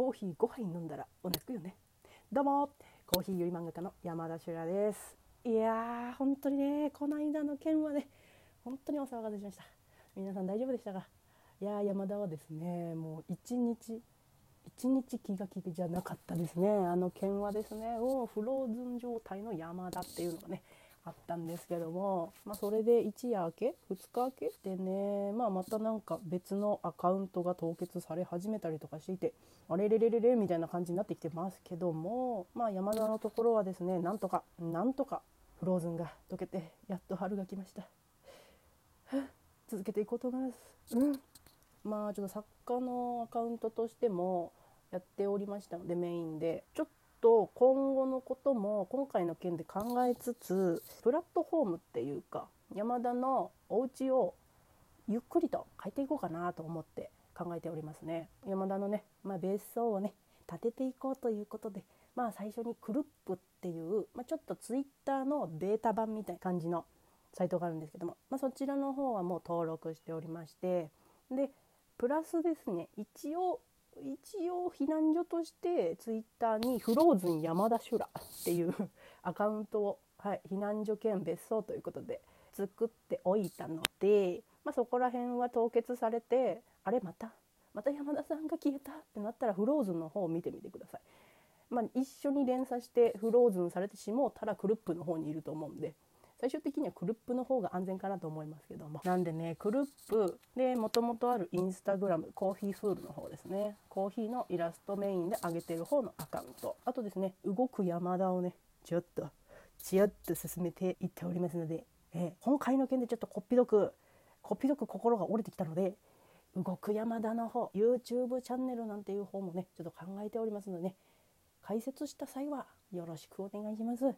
コーヒー5杯飲んだらお腹くよね。どうもコーヒーより漫画家の山田修羅です。いやー本当にねこの間の件はね本当にお騒がせしました。皆さん大丈夫でしたか？いやー山田はですねもう一日一日気が気じゃなかったですね。あの件はですねもうフローズン状態の山田っていうのがねあったんですけども、まあ、それで一夜明け2日明けでね、まあ、またなんか別のアカウントが凍結され始めたりとかしていてあれれれれれみたいな感じになってきてますけども、まあ、山田のところはですねなんとかなんとかフローズンが溶けてやっと春が来ました。続けていこうと思います。うんまあちょっと作家のアカウントとしてもやっておりましたのでメインでちょっと今後のことも今回の件で考えつつプラットフォームっていうか山田のお家をゆっくりと変えていこうかなと思って考えておりますね。山田のね、まあ、別荘をね建てていこうということでまあ最初にクルップっていう、まあ、ちょっとツイッターのベータ版みたいな感じのサイトがあるんですけども、まあ、そちらの方はもう登録しておりましてでプラスですね一応一応避難所としてツイッターにフローズン山田修羅っていう アカウントを、はい、避難所兼別荘ということで作っておいたので、まあ、そこら辺は凍結されてあれまたまた山田さんが消えたってなったらフローズンの方を見てみてください。まあ、一緒に連鎖してフローズンされてしもうたらクルップの方にいると思うんで最終的にはクルップの方が安全かなと思いますけども。なんでねクルップでもともとあるインスタグラムコーヒーフールの方ですね。コーヒーのイラストメインで上げてる方のアカウント。あとですね動く山田をねちょっとちよっと進めていっておりますので、え、今回の件でちょっとこっぴどくこっぴどく心が折れてきたので動く山田の方 YouTube チャンネルなんていう方もねちょっと考えておりますのでね解説した際はよろしくお願いします。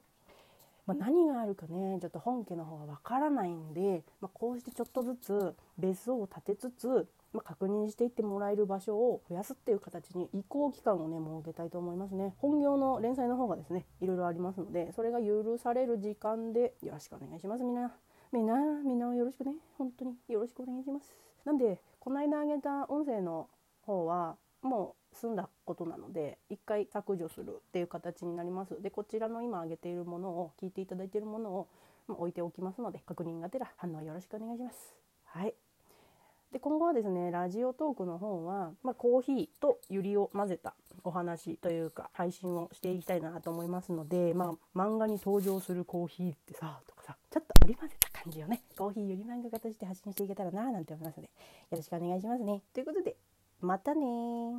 まあ、何があるかねちょっと本家の方はわからないんで、まあ、こうしてちょっとずつ別荘を建てつつ、まあ、確認していってもらえる場所を増やすっていう形に移行期間をね設けたいと思いますね。本業の連載の方がですねいろいろありますのでそれが許される時間でよろしくお願いします。みんなみんなみんなよろしくね。本当によろしくお願いします。なんでこの間あげた音声の方はもう済んだことなので一回削除するっていう形になります。でこちらの今挙げているものを聞いていただいているものを置いておきますので確認がてら反応よろしくお願いします。はい。で今後はですねラジオトークの方は、まあ、コーヒーとユリを混ぜたお話というか配信をしていきたいなと思いますので、まあ、漫画に登場するコーヒーってさとかさちょっと織り交ぜた感じをね。コーヒーユリ漫画家として発信していけたらななんて思いますのでよろしくお願いしますね。ということでまたね